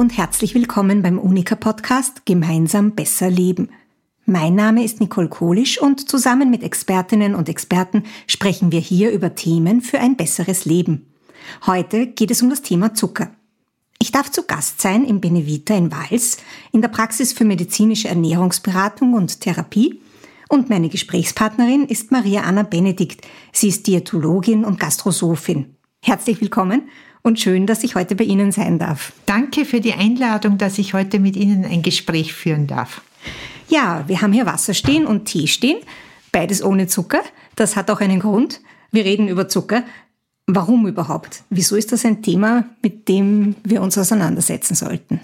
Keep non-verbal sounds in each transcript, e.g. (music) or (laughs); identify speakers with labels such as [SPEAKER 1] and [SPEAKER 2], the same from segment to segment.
[SPEAKER 1] und herzlich willkommen beim Unica Podcast Gemeinsam besser leben. Mein Name ist Nicole Kohlisch und zusammen mit Expertinnen und Experten sprechen wir hier über Themen für ein besseres Leben. Heute geht es um das Thema Zucker. Ich darf zu Gast sein im Benevita in Wals, in der Praxis für medizinische Ernährungsberatung und Therapie. Und meine Gesprächspartnerin ist Maria Anna Benedikt. Sie ist Diätologin und Gastrosophin. Herzlich willkommen und schön, dass ich heute bei Ihnen sein darf.
[SPEAKER 2] Danke für die Einladung, dass ich heute mit Ihnen ein Gespräch führen darf.
[SPEAKER 1] Ja, wir haben hier Wasser stehen und Tee stehen, beides ohne Zucker. Das hat auch einen Grund. Wir reden über Zucker. Warum überhaupt? Wieso ist das ein Thema, mit dem wir uns auseinandersetzen sollten?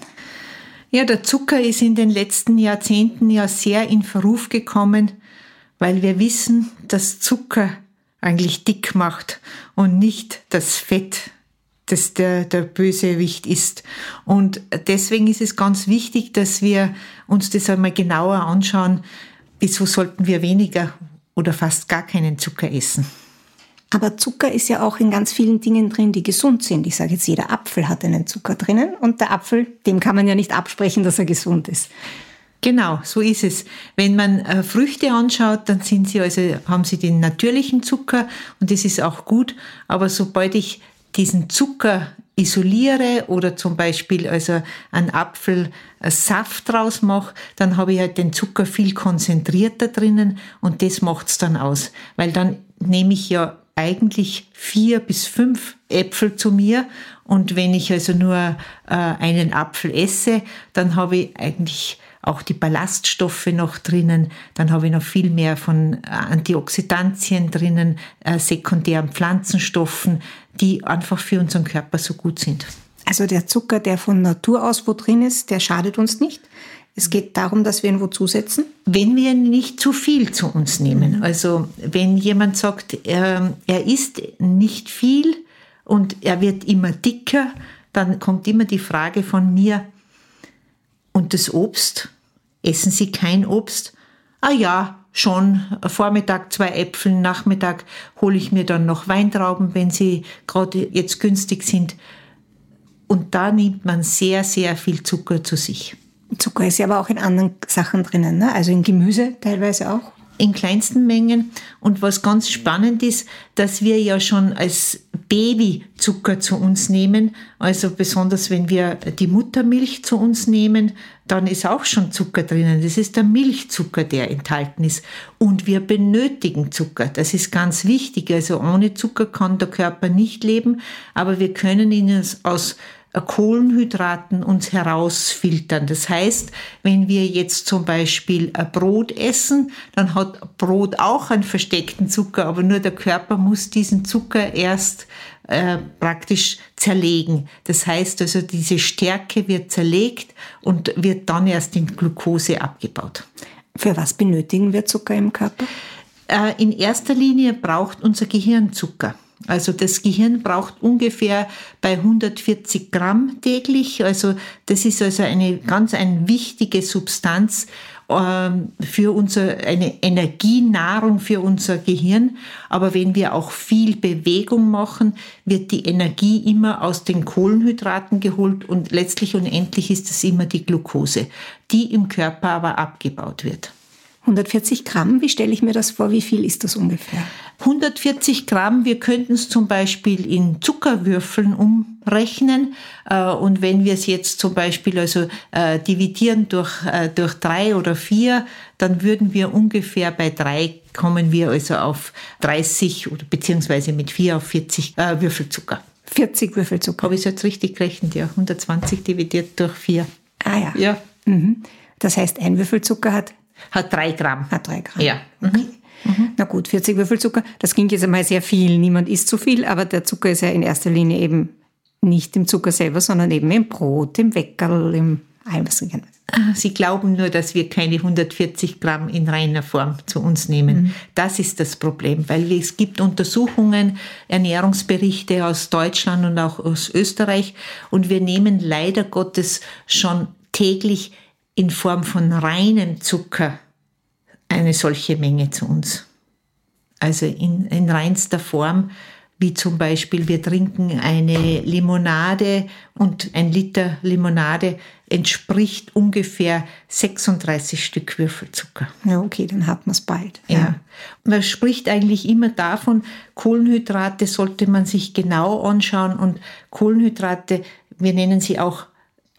[SPEAKER 2] Ja, der Zucker ist in den letzten Jahrzehnten ja sehr in Verruf gekommen, weil wir wissen, dass Zucker eigentlich dick macht und nicht das Fett das der, der Bösewicht ist. Und deswegen ist es ganz wichtig, dass wir uns das einmal genauer anschauen, wieso sollten wir weniger oder fast gar keinen Zucker essen.
[SPEAKER 1] Aber Zucker ist ja auch in ganz vielen Dingen drin, die gesund sind. Ich sage jetzt, jeder Apfel hat einen Zucker drinnen und der Apfel, dem kann man ja nicht absprechen, dass er gesund ist.
[SPEAKER 2] Genau, so ist es. Wenn man äh, Früchte anschaut, dann sind sie also, haben sie den natürlichen Zucker und das ist auch gut. Aber sobald ich diesen Zucker isoliere oder zum Beispiel also einen Apfel Saft draus mache, dann habe ich halt den Zucker viel konzentrierter drinnen und das macht's dann aus. Weil dann nehme ich ja eigentlich vier bis fünf Äpfel zu mir und wenn ich also nur äh, einen Apfel esse, dann habe ich eigentlich auch die Ballaststoffe noch drinnen. Dann habe ich noch viel mehr von äh, Antioxidantien drinnen, äh, sekundären Pflanzenstoffen, die einfach für unseren Körper so gut sind.
[SPEAKER 1] Also der Zucker, der von Natur aus wo drin ist, der schadet uns nicht. Es geht darum, dass wir ihn wo zusetzen?
[SPEAKER 2] Wenn wir nicht zu viel zu uns nehmen. Also wenn jemand sagt, er, er isst nicht viel und er wird immer dicker, dann kommt immer die Frage von mir, und das Obst? Essen Sie kein Obst? Ah ja, schon Vormittag zwei Äpfel, Nachmittag hole ich mir dann noch Weintrauben, wenn sie gerade jetzt günstig sind. Und da nimmt man sehr, sehr viel Zucker zu sich.
[SPEAKER 1] Zucker ist ja aber auch in anderen Sachen drinnen, ne? also in Gemüse teilweise auch
[SPEAKER 2] in kleinsten Mengen. Und was ganz spannend ist, dass wir ja schon als Baby Zucker zu uns nehmen. Also besonders wenn wir die Muttermilch zu uns nehmen, dann ist auch schon Zucker drinnen. Das ist der Milchzucker, der enthalten ist. Und wir benötigen Zucker. Das ist ganz wichtig. Also ohne Zucker kann der Körper nicht leben, aber wir können ihn aus Kohlenhydraten uns herausfiltern. Das heißt, wenn wir jetzt zum Beispiel Brot essen, dann hat Brot auch einen versteckten Zucker, aber nur der Körper muss diesen Zucker erst äh, praktisch zerlegen. Das heißt also, diese Stärke wird zerlegt und wird dann erst in Glucose abgebaut.
[SPEAKER 1] Für was benötigen wir Zucker im Körper?
[SPEAKER 2] Äh, in erster Linie braucht unser Gehirn Zucker. Also das Gehirn braucht ungefähr bei 140 Gramm täglich. Also das ist also eine ganz eine wichtige Substanz ähm, für unser, eine Energienahrung für unser Gehirn. Aber wenn wir auch viel Bewegung machen, wird die Energie immer aus den Kohlenhydraten geholt und letztlich und endlich ist es immer die Glucose, die im Körper aber abgebaut wird.
[SPEAKER 1] 140 Gramm, wie stelle ich mir das vor? Wie viel ist das ungefähr?
[SPEAKER 2] 140 Gramm, wir könnten es zum Beispiel in Zuckerwürfeln umrechnen. Äh, und wenn wir es jetzt zum Beispiel also äh, dividieren durch, äh, durch drei oder vier, dann würden wir ungefähr bei drei kommen wir also auf 30 oder beziehungsweise mit vier auf 40 Würfelzucker.
[SPEAKER 1] 40 Würfelzucker.
[SPEAKER 2] Habe ich es jetzt richtig gerechnet? Ja, 120 dividiert durch vier.
[SPEAKER 1] Ah ja. Ja. Mhm. Das heißt, ein Würfelzucker hat
[SPEAKER 2] hat drei Gramm.
[SPEAKER 1] Hat drei Gramm.
[SPEAKER 2] Ja.
[SPEAKER 1] Okay. Mhm. Na gut, 40 Würfel Zucker, das klingt jetzt einmal sehr viel. Niemand isst zu viel, aber der Zucker ist ja in erster Linie eben nicht im Zucker selber, sondern eben im Brot, im Weckerl, im allem, was.
[SPEAKER 2] Ah, Sie glauben nur, dass wir keine 140 Gramm in reiner Form zu uns nehmen. Mhm. Das ist das Problem, weil es gibt Untersuchungen, Ernährungsberichte aus Deutschland und auch aus Österreich und wir nehmen leider Gottes schon täglich in Form von reinem Zucker eine solche Menge zu uns. Also in, in reinster Form wie zum Beispiel wir trinken eine Limonade und ein Liter Limonade entspricht ungefähr 36 Stück Würfelzucker.
[SPEAKER 1] Ja, okay, dann hat man es bald.
[SPEAKER 2] Ja. ja. Man spricht eigentlich immer davon, Kohlenhydrate sollte man sich genau anschauen und Kohlenhydrate, wir nennen sie auch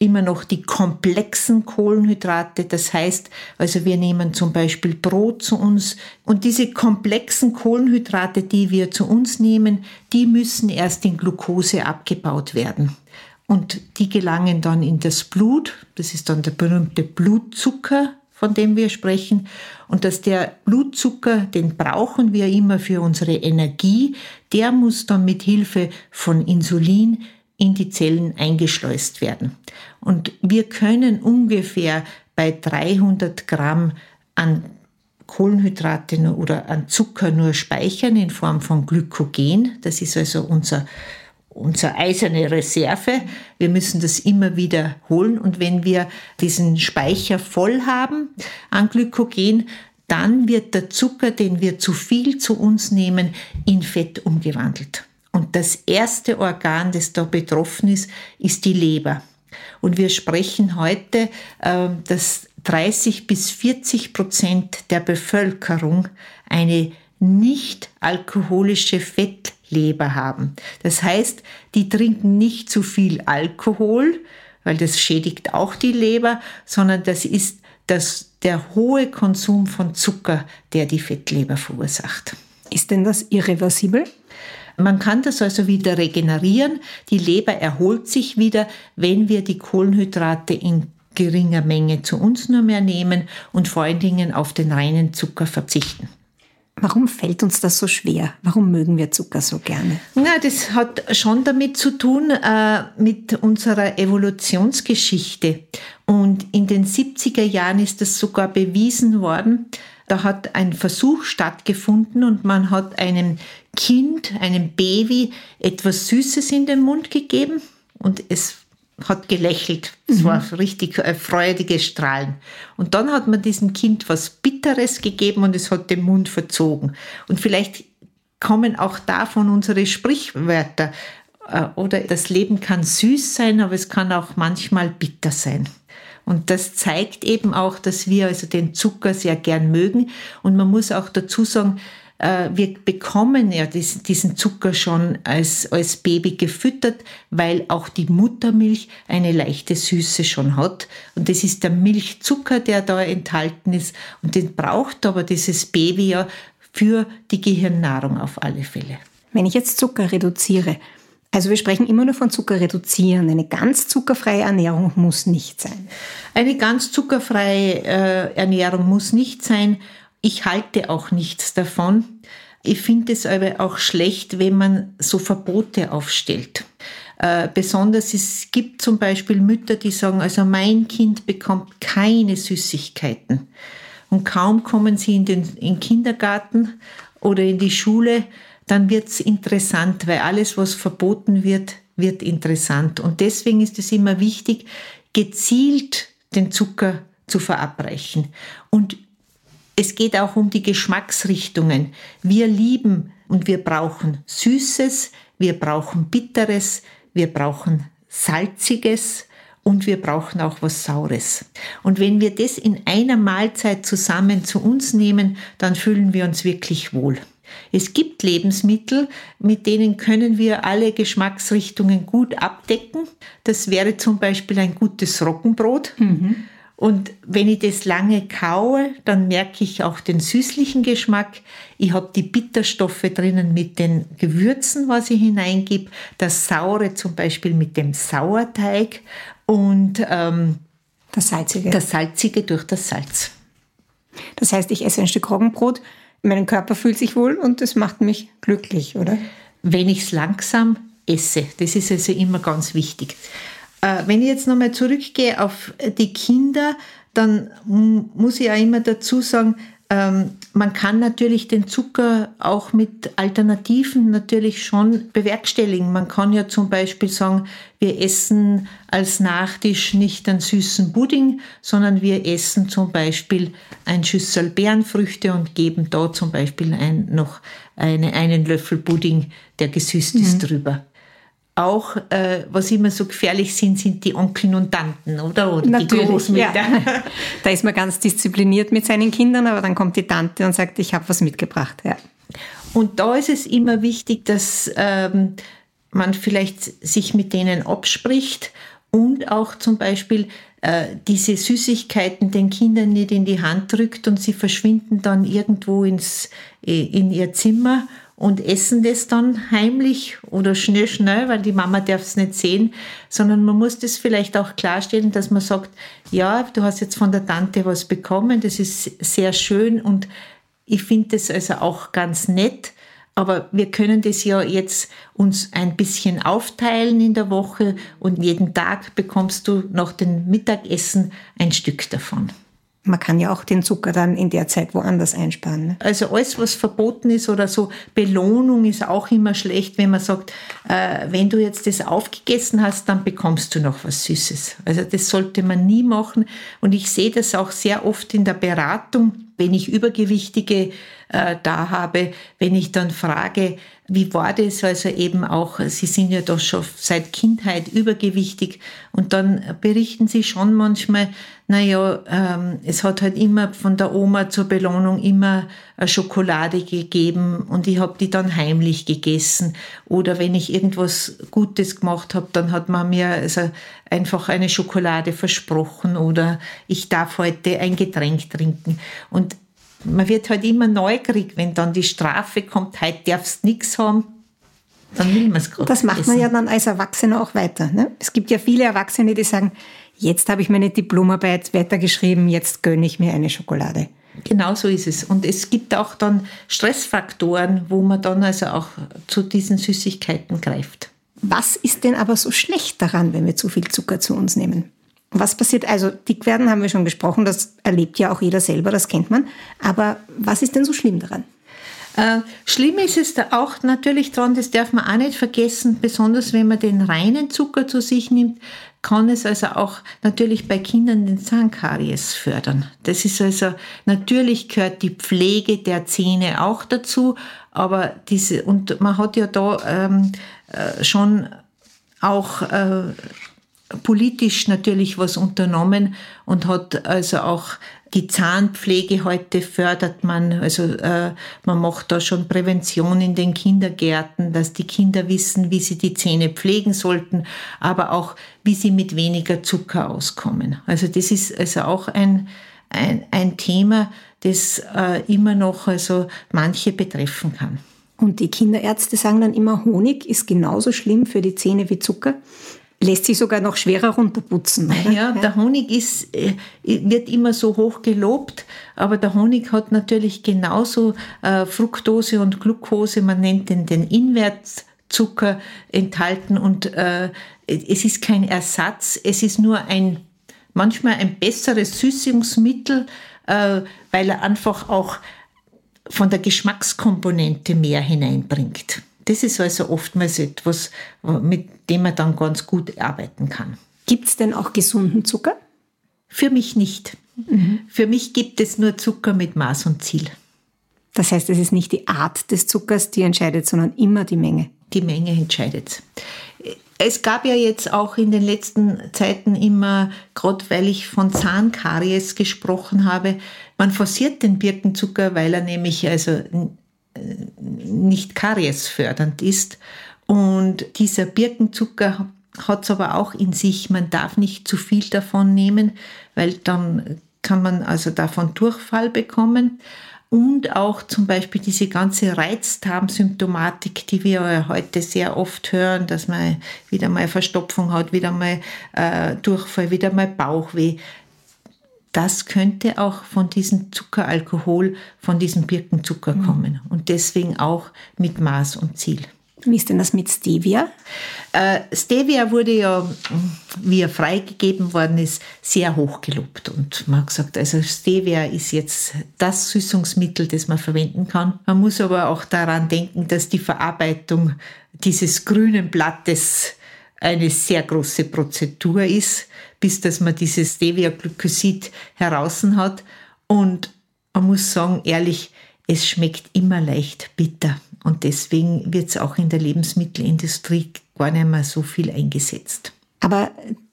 [SPEAKER 2] immer noch die komplexen Kohlenhydrate. Das heißt, also wir nehmen zum Beispiel Brot zu uns und diese komplexen Kohlenhydrate, die wir zu uns nehmen, die müssen erst in Glucose abgebaut werden. Und die gelangen dann in das Blut. Das ist dann der berühmte Blutzucker, von dem wir sprechen. Und dass der Blutzucker, den brauchen wir immer für unsere Energie, der muss dann mit Hilfe von Insulin in die Zellen eingeschleust werden. Und wir können ungefähr bei 300 Gramm an Kohlenhydrate oder an Zucker nur speichern in Form von Glykogen. Das ist also unser, unsere eiserne Reserve. Wir müssen das immer wieder holen. Und wenn wir diesen Speicher voll haben an Glykogen, dann wird der Zucker, den wir zu viel zu uns nehmen, in Fett umgewandelt. Und das erste Organ, das da betroffen ist, ist die Leber. Und wir sprechen heute, ähm, dass 30 bis 40 Prozent der Bevölkerung eine nicht alkoholische Fettleber haben. Das heißt, die trinken nicht zu viel Alkohol, weil das schädigt auch die Leber, sondern das ist das, der hohe Konsum von Zucker, der die Fettleber verursacht.
[SPEAKER 1] Ist denn das irreversibel?
[SPEAKER 2] Man kann das also wieder regenerieren. Die Leber erholt sich wieder, wenn wir die Kohlenhydrate in geringer Menge zu uns nur mehr nehmen und vor allen Dingen auf den reinen Zucker verzichten.
[SPEAKER 1] Warum fällt uns das so schwer? Warum mögen wir Zucker so gerne?
[SPEAKER 2] Na, das hat schon damit zu tun, äh, mit unserer Evolutionsgeschichte. Und in den 70er Jahren ist das sogar bewiesen worden, da hat ein Versuch stattgefunden und man hat einem Kind, einem Baby etwas Süßes in den Mund gegeben und es hat gelächelt. Es mhm. war richtig ein freudiges Strahlen. Und dann hat man diesem Kind was Bitteres gegeben und es hat den Mund verzogen. Und vielleicht kommen auch davon unsere Sprichwörter. Äh, oder das Leben kann süß sein, aber es kann auch manchmal bitter sein. Und das zeigt eben auch, dass wir also den Zucker sehr gern mögen. Und man muss auch dazu sagen, äh, wir bekommen ja diesen Zucker schon als, als Baby gefüttert, weil auch die Muttermilch eine leichte Süße schon hat. Und das ist der Milchzucker, der da enthalten ist. Und den braucht aber dieses Baby ja für die Gehirnnahrung auf alle Fälle.
[SPEAKER 1] Wenn ich jetzt Zucker reduziere, also wir sprechen immer nur von Zucker reduzieren. Eine ganz zuckerfreie Ernährung muss nicht sein.
[SPEAKER 2] Eine ganz zuckerfreie äh, Ernährung muss nicht sein. Ich halte auch nichts davon. Ich finde es aber auch schlecht, wenn man so Verbote aufstellt. Äh, besonders es gibt zum Beispiel Mütter, die sagen, also mein Kind bekommt keine Süßigkeiten. Und kaum kommen sie in den, in den Kindergarten oder in die Schule, dann wird's interessant, weil alles, was verboten wird, wird interessant. Und deswegen ist es immer wichtig, gezielt den Zucker zu verabreichen. Und es geht auch um die Geschmacksrichtungen. Wir lieben und wir brauchen Süßes, wir brauchen Bitteres, wir brauchen Salziges und wir brauchen auch was Saures. Und wenn wir das in einer Mahlzeit zusammen zu uns nehmen, dann fühlen wir uns wirklich wohl. Es gibt Lebensmittel, mit denen können wir alle Geschmacksrichtungen gut abdecken. Das wäre zum Beispiel ein gutes Roggenbrot. Mhm. Und wenn ich das lange kaue, dann merke ich auch den süßlichen Geschmack. Ich habe die Bitterstoffe drinnen mit den Gewürzen, was ich hineingebe. Das Saure zum Beispiel mit dem Sauerteig und ähm,
[SPEAKER 1] das Salzige.
[SPEAKER 2] Das Salzige durch das Salz.
[SPEAKER 1] Das heißt, ich esse ein Stück Roggenbrot, mein Körper fühlt sich wohl und das macht mich glücklich, oder?
[SPEAKER 2] Wenn ich es langsam esse, das ist also immer ganz wichtig. Äh, wenn ich jetzt nochmal zurückgehe auf die Kinder, dann muss ich auch immer dazu sagen, man kann natürlich den Zucker auch mit Alternativen natürlich schon bewerkstelligen. Man kann ja zum Beispiel sagen, wir essen als Nachtisch nicht einen süßen Pudding, sondern wir essen zum Beispiel ein Schüssel Beerenfrüchte und geben da zum Beispiel ein, noch eine, einen Löffel Pudding, der gesüßt mhm. ist, drüber auch, äh, was immer so gefährlich sind, sind die Onkeln und Tanten, oder? Oder
[SPEAKER 1] Natürlich, die Großmütter. Ja. (laughs) Da ist man ganz diszipliniert mit seinen Kindern, aber dann kommt die Tante und sagt, ich habe was mitgebracht. Ja.
[SPEAKER 2] Und da ist es immer wichtig, dass ähm, man vielleicht sich mit denen abspricht und auch zum Beispiel äh, diese Süßigkeiten den Kindern nicht in die Hand drückt und sie verschwinden dann irgendwo ins, äh, in ihr Zimmer und essen das dann heimlich oder schnell, schnell, weil die Mama darf es nicht sehen, sondern man muss das vielleicht auch klarstellen, dass man sagt, ja, du hast jetzt von der Tante was bekommen, das ist sehr schön und ich finde das also auch ganz nett, aber wir können das ja jetzt uns ein bisschen aufteilen in der Woche und jeden Tag bekommst du nach dem Mittagessen ein Stück davon.
[SPEAKER 1] Man kann ja auch den Zucker dann in der Zeit woanders einsparen. Ne?
[SPEAKER 2] Also alles, was verboten ist oder so, Belohnung ist auch immer schlecht, wenn man sagt, äh, wenn du jetzt das aufgegessen hast, dann bekommst du noch was Süßes. Also das sollte man nie machen. Und ich sehe das auch sehr oft in der Beratung, wenn ich Übergewichtige äh, da habe, wenn ich dann frage, wie war das? Also eben auch, Sie sind ja doch schon seit Kindheit übergewichtig und dann berichten Sie schon manchmal, naja, ähm, es hat halt immer von der Oma zur Belohnung immer eine Schokolade gegeben und ich habe die dann heimlich gegessen. Oder wenn ich irgendwas Gutes gemacht habe, dann hat man mir also einfach eine Schokolade versprochen oder ich darf heute ein Getränk trinken. Und man wird halt immer neugierig, wenn dann die Strafe kommt, heute darfst du nichts haben, dann will man es gerade
[SPEAKER 1] Das macht man ja dann als Erwachsener auch weiter. Ne? Es gibt ja viele Erwachsene, die sagen, jetzt habe ich meine Diplomarbeit weitergeschrieben, jetzt gönne ich mir eine Schokolade.
[SPEAKER 2] Genau so ist es. Und es gibt auch dann Stressfaktoren, wo man dann also auch zu diesen Süßigkeiten greift.
[SPEAKER 1] Was ist denn aber so schlecht daran, wenn wir zu viel Zucker zu uns nehmen? Was passiert? Also dick werden haben wir schon gesprochen, das erlebt ja auch jeder selber, das kennt man. Aber was ist denn so schlimm daran?
[SPEAKER 2] Äh, schlimm ist es da auch natürlich dran, das darf man auch nicht vergessen, besonders wenn man den reinen Zucker zu sich nimmt, kann es also auch natürlich bei Kindern den Zahnkaries fördern. Das ist also, natürlich gehört die Pflege der Zähne auch dazu, aber diese, und man hat ja da ähm, äh, schon auch äh, politisch natürlich was unternommen und hat also auch die Zahnpflege heute fördert man, also äh, man macht da schon Prävention in den Kindergärten, dass die Kinder wissen, wie sie die Zähne pflegen sollten, aber auch wie sie mit weniger Zucker auskommen. Also das ist also auch ein, ein, ein Thema, das äh, immer noch also manche betreffen kann.
[SPEAKER 1] Und die Kinderärzte sagen dann immer, Honig ist genauso schlimm für die Zähne wie Zucker lässt sich sogar noch schwerer runterputzen.
[SPEAKER 2] Oder? Ja, der Honig ist, äh, wird immer so hoch gelobt, aber der Honig hat natürlich genauso äh, Fructose und Glucose, man nennt den den Invertzucker enthalten und äh, es ist kein Ersatz, es ist nur ein manchmal ein besseres Süßungsmittel, äh, weil er einfach auch von der Geschmackskomponente mehr hineinbringt. Das ist also oftmals etwas, mit dem man dann ganz gut arbeiten kann.
[SPEAKER 1] Gibt es denn auch gesunden Zucker?
[SPEAKER 2] Für mich nicht. Mhm. Für mich gibt es nur Zucker mit Maß und Ziel.
[SPEAKER 1] Das heißt, es ist nicht die Art des Zuckers, die entscheidet, sondern immer die Menge.
[SPEAKER 2] Die Menge entscheidet. Es gab ja jetzt auch in den letzten Zeiten immer, gerade weil ich von Zahnkaries gesprochen habe, man forciert den Birkenzucker, weil er nämlich also nicht kariesfördernd ist. Und dieser Birkenzucker hat es aber auch in sich. Man darf nicht zu viel davon nehmen, weil dann kann man also davon Durchfall bekommen. Und auch zum Beispiel diese ganze Reizdarmsymptomatik, die wir heute sehr oft hören, dass man wieder mal Verstopfung hat, wieder mal äh, Durchfall, wieder mal Bauchweh das könnte auch von diesem Zuckeralkohol, von diesem Birkenzucker mhm. kommen und deswegen auch mit Maß und Ziel.
[SPEAKER 1] Wie ist denn das mit Stevia?
[SPEAKER 2] Äh, Stevia wurde ja, wie er freigegeben worden ist, sehr hoch gelobt. Und man hat gesagt, also Stevia ist jetzt das Süßungsmittel, das man verwenden kann. Man muss aber auch daran denken, dass die Verarbeitung dieses grünen Blattes eine sehr große Prozedur ist, bis dass man dieses Stevia-Glykosid heraus hat. Und man muss sagen, ehrlich, es schmeckt immer leicht bitter. Und deswegen wird es auch in der Lebensmittelindustrie gar nicht mehr so viel eingesetzt.
[SPEAKER 1] Aber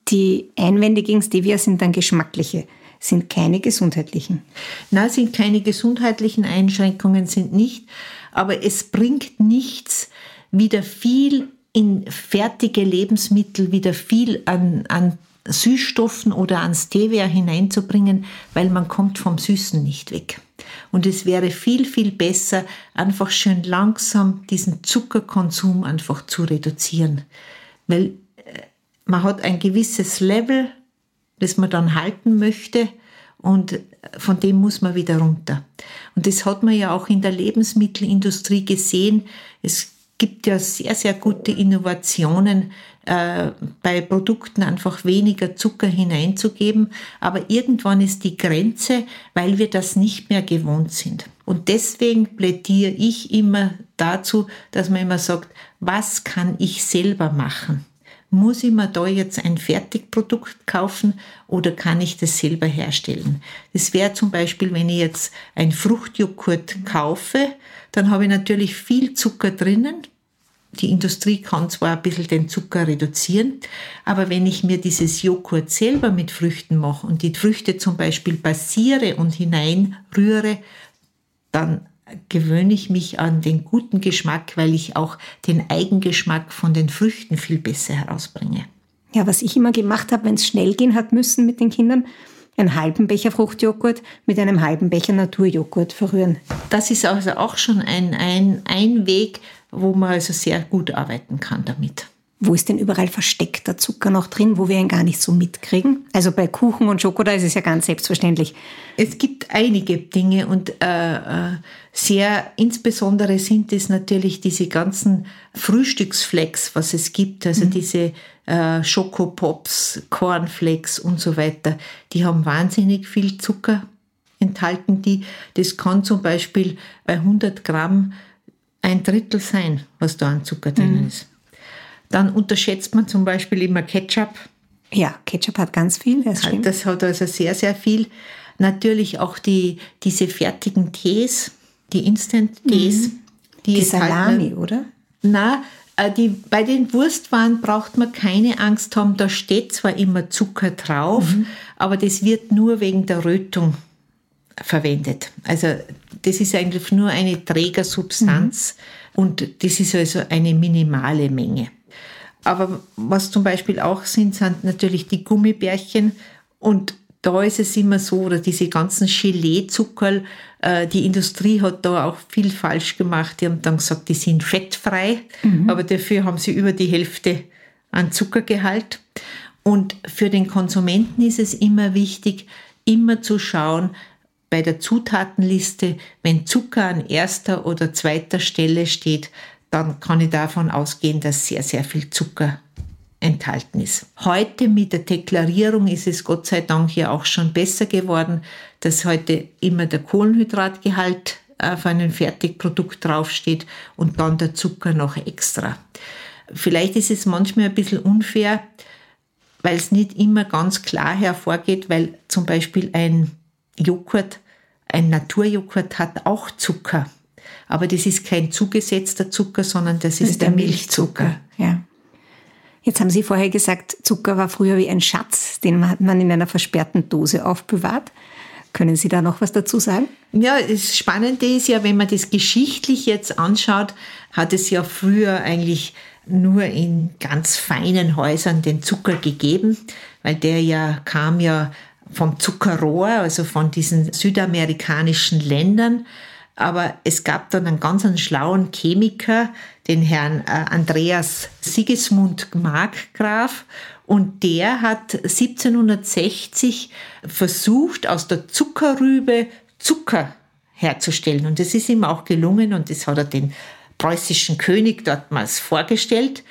[SPEAKER 1] die Einwände gegen Stevia sind dann geschmackliche, sind keine gesundheitlichen.
[SPEAKER 2] Na, sind keine gesundheitlichen Einschränkungen, sind nicht. Aber es bringt nichts, wieder viel in fertige Lebensmittel, wieder viel an, an Süßstoffen oder an Stevia hineinzubringen, weil man kommt vom Süßen nicht weg. Und es wäre viel, viel besser, einfach schön langsam diesen Zuckerkonsum einfach zu reduzieren. Weil äh, man hat ein gewisses Level, das man dann halten möchte und von dem muss man wieder runter. Und das hat man ja auch in der Lebensmittelindustrie gesehen. Es gibt ja sehr, sehr gute Innovationen, äh, bei Produkten einfach weniger Zucker hineinzugeben. Aber irgendwann ist die Grenze, weil wir das nicht mehr gewohnt sind. Und deswegen plädiere ich immer dazu, dass man immer sagt, was kann ich selber machen? Muss ich mir da jetzt ein Fertigprodukt kaufen oder kann ich das selber herstellen? Das wäre zum Beispiel, wenn ich jetzt ein Fruchtjoghurt kaufe, dann habe ich natürlich viel Zucker drinnen, die Industrie kann zwar ein bisschen den Zucker reduzieren, aber wenn ich mir dieses Joghurt selber mit Früchten mache und die Früchte zum Beispiel basiere und hineinrühre, dann gewöhne ich mich an den guten Geschmack, weil ich auch den Eigengeschmack von den Früchten viel besser herausbringe.
[SPEAKER 1] Ja, was ich immer gemacht habe, wenn es schnell gehen hat müssen mit den Kindern, einen halben Becher Fruchtjoghurt mit einem halben Becher Naturjoghurt verrühren.
[SPEAKER 2] Das ist also auch schon ein, ein, ein Weg, wo man also sehr gut arbeiten kann damit.
[SPEAKER 1] Wo ist denn überall versteckter Zucker noch drin, wo wir ihn gar nicht so mitkriegen? Also bei Kuchen und Schokolade ist es ja ganz selbstverständlich.
[SPEAKER 2] Es gibt einige Dinge und äh, äh, sehr insbesondere sind es natürlich diese ganzen Frühstücksflecks, was es gibt, also mhm. diese äh, Schokopops, Cornflakes und so weiter. Die haben wahnsinnig viel Zucker enthalten. Die, das kann zum Beispiel bei 100 Gramm ein Drittel sein, was da an Zucker drin mhm. ist. Dann unterschätzt man zum Beispiel immer Ketchup.
[SPEAKER 1] Ja, Ketchup hat ganz viel,
[SPEAKER 2] das stimmt. Das hat also sehr, sehr viel. Natürlich auch die, diese fertigen Tees, die Instant-Tees. Mhm.
[SPEAKER 1] Die, die Salami, halt, oder?
[SPEAKER 2] Na, äh, die, bei den Wurstwaren braucht man keine Angst haben, da steht zwar immer Zucker drauf, mhm. aber das wird nur wegen der Rötung verwendet. Also das ist eigentlich nur eine Trägersubstanz mhm. und das ist also eine minimale Menge. Aber was zum Beispiel auch sind, sind natürlich die Gummibärchen und da ist es immer so, oder diese ganzen Gelee-Zuckerl, äh, die Industrie hat da auch viel falsch gemacht. Die haben dann gesagt, die sind fettfrei, mhm. aber dafür haben sie über die Hälfte an Zuckergehalt. Und für den Konsumenten ist es immer wichtig, immer zu schauen, bei der Zutatenliste, wenn Zucker an erster oder zweiter Stelle steht, dann kann ich davon ausgehen, dass sehr, sehr viel Zucker enthalten ist. Heute mit der Deklarierung ist es Gott sei Dank ja auch schon besser geworden, dass heute immer der Kohlenhydratgehalt auf einem Fertigprodukt draufsteht und dann der Zucker noch extra. Vielleicht ist es manchmal ein bisschen unfair, weil es nicht immer ganz klar hervorgeht, weil zum Beispiel ein Joghurt ein Naturjoghurt hat auch Zucker. Aber das ist kein zugesetzter Zucker, sondern das, das ist, ist, der, Milchzucker. Milchzucker.
[SPEAKER 1] Ja. Jetzt haben Sie vorher gesagt, Zucker war früher wie ein Schatz, den man in einer versperrten Dose aufbewahrt. Können Sie da noch was dazu sagen?
[SPEAKER 2] Ja, das Spannende ist ja, wenn man das geschichtlich jetzt anschaut, hat es ja früher eigentlich nur in ganz feinen Häusern den Zucker gegeben, weil der ja kam ja vom Zuckerrohr, also von diesen südamerikanischen Ländern. Aber es gab dann einen ganz einen schlauen Chemiker, den Herrn äh, Andreas Sigismund Markgraf. Und der hat 1760 versucht, aus der Zuckerrübe Zucker herzustellen. Und das ist ihm auch gelungen und das hat er den preußischen König dortmals vorgestellt.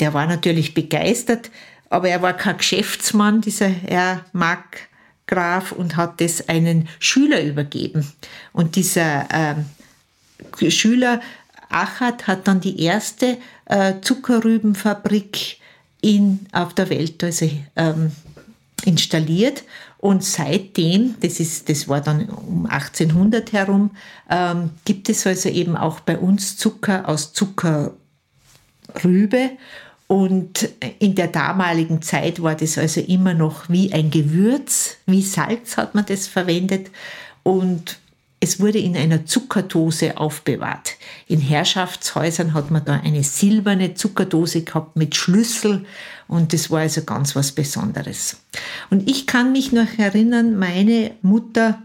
[SPEAKER 2] Der war natürlich begeistert, aber er war kein Geschäftsmann, dieser Herr Markgraf, und hat das einen Schüler übergeben. Und dieser äh, Schüler Achat hat dann die erste äh, Zuckerrübenfabrik in, auf der Welt also, ähm, installiert. Und seitdem, das, ist, das war dann um 1800 herum, ähm, gibt es also eben auch bei uns Zucker aus Zuckerrübe. Und in der damaligen Zeit war das also immer noch wie ein Gewürz, wie Salz hat man das verwendet. Und es wurde in einer Zuckerdose aufbewahrt. In Herrschaftshäusern hat man da eine silberne Zuckerdose gehabt mit Schlüssel und das war also ganz was Besonderes. Und ich kann mich noch erinnern, meine Mutter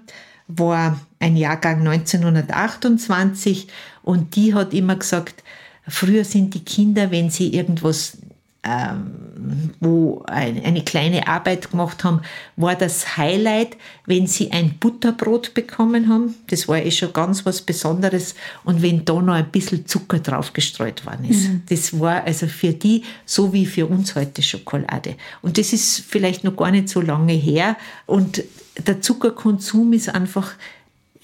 [SPEAKER 2] war ein Jahrgang 1928 und die hat immer gesagt, früher sind die Kinder, wenn sie irgendwas ähm, wo eine kleine Arbeit gemacht haben, war das Highlight, wenn sie ein Butterbrot bekommen haben. Das war eh schon ganz was Besonderes. Und wenn da noch ein bisschen Zucker drauf gestreut worden ist. Mhm. Das war also für die so wie für uns heute Schokolade. Und das ist vielleicht noch gar nicht so lange her. Und der Zuckerkonsum ist einfach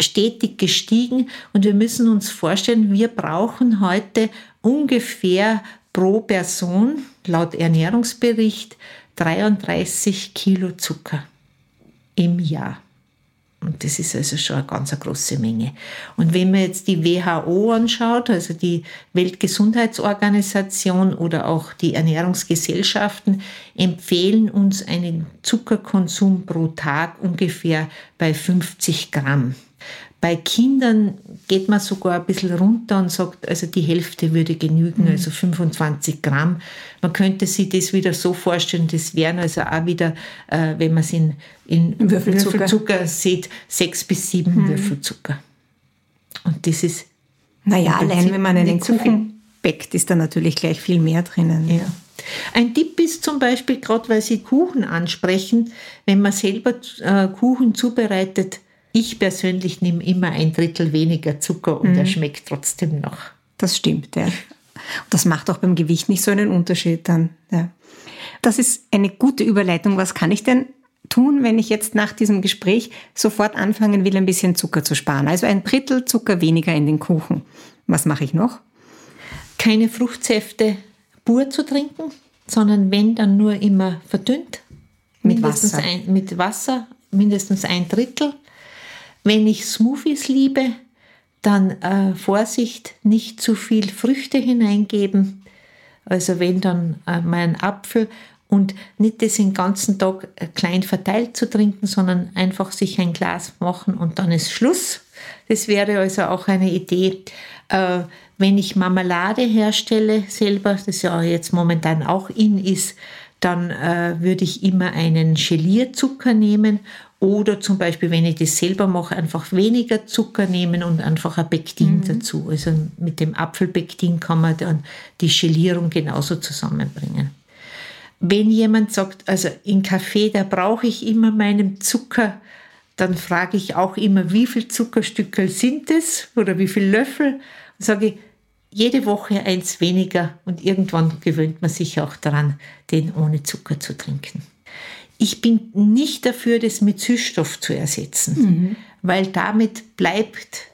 [SPEAKER 2] stetig gestiegen und wir müssen uns vorstellen, wir brauchen heute ungefähr pro Person laut Ernährungsbericht 33 Kilo Zucker im Jahr. Und das ist also schon eine ganz große Menge. Und wenn man jetzt die WHO anschaut, also die Weltgesundheitsorganisation oder auch die Ernährungsgesellschaften, empfehlen uns einen Zuckerkonsum pro Tag ungefähr bei 50 Gramm. Bei Kindern geht man sogar ein bisschen runter und sagt, also die Hälfte würde genügen, mhm. also 25 Gramm. Man könnte sich das wieder so vorstellen, das wären also auch wieder, äh, wenn man es in, in Würfelzucker. Würfelzucker sieht, sechs bis sieben mhm. Würfelzucker. Und das ist.
[SPEAKER 1] Naja, allein wenn man einen Kuchen bäckt, ist da natürlich gleich viel mehr drinnen.
[SPEAKER 2] Ja. Ein Tipp ist zum Beispiel, gerade weil Sie Kuchen ansprechen, wenn man selber äh, Kuchen zubereitet, ich persönlich nehme immer ein Drittel weniger Zucker und mhm. er schmeckt trotzdem noch.
[SPEAKER 1] Das stimmt, ja. Das macht auch beim Gewicht nicht so einen Unterschied dann. Ja. Das ist eine gute Überleitung. Was kann ich denn tun, wenn ich jetzt nach diesem Gespräch sofort anfangen will, ein bisschen Zucker zu sparen? Also ein Drittel Zucker weniger in den Kuchen. Was mache ich noch?
[SPEAKER 2] Keine Fruchtsäfte pur zu trinken, sondern wenn dann nur immer verdünnt. Mit Wasser. Ein, mit Wasser, mindestens ein Drittel. Wenn ich Smoothies liebe, dann äh, Vorsicht, nicht zu viel Früchte hineingeben. Also wenn dann äh, mal Apfel und nicht das den ganzen Tag äh, klein verteilt zu trinken, sondern einfach sich ein Glas machen und dann ist Schluss. Das wäre also auch eine Idee. Äh, wenn ich Marmelade herstelle selber, das ja jetzt momentan auch in ist, dann äh, würde ich immer einen Gelierzucker nehmen oder zum Beispiel, wenn ich das selber mache, einfach weniger Zucker nehmen und einfach ein Pektin mhm. dazu. Also mit dem Apfelpektin kann man dann die Gelierung genauso zusammenbringen. Wenn jemand sagt, also in Kaffee, da brauche ich immer meinen Zucker, dann frage ich auch immer, wie viel Zuckerstückel sind es oder wie viel Löffel? Und sage ich, jede Woche eins weniger und irgendwann gewöhnt man sich auch daran, den ohne Zucker zu trinken. Ich bin nicht dafür, das mit Süßstoff zu ersetzen, mhm. weil damit bleibt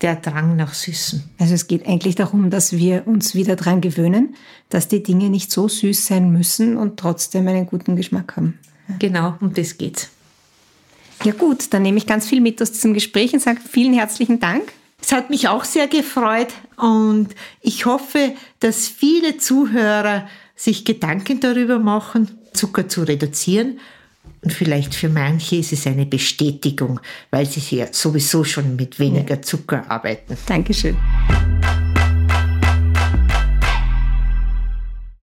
[SPEAKER 2] der Drang nach Süßen.
[SPEAKER 1] Also es geht eigentlich darum, dass wir uns wieder daran gewöhnen, dass die Dinge nicht so süß sein müssen und trotzdem einen guten Geschmack haben.
[SPEAKER 2] Genau, um das geht's.
[SPEAKER 1] Ja gut, dann nehme ich ganz viel mit aus diesem Gespräch und sage vielen herzlichen Dank.
[SPEAKER 2] Es hat mich auch sehr gefreut und ich hoffe, dass viele Zuhörer sich Gedanken darüber machen, Zucker zu reduzieren. Und vielleicht für manche ist es eine Bestätigung, weil sie ja sowieso schon mit weniger Zucker arbeiten.
[SPEAKER 1] Dankeschön.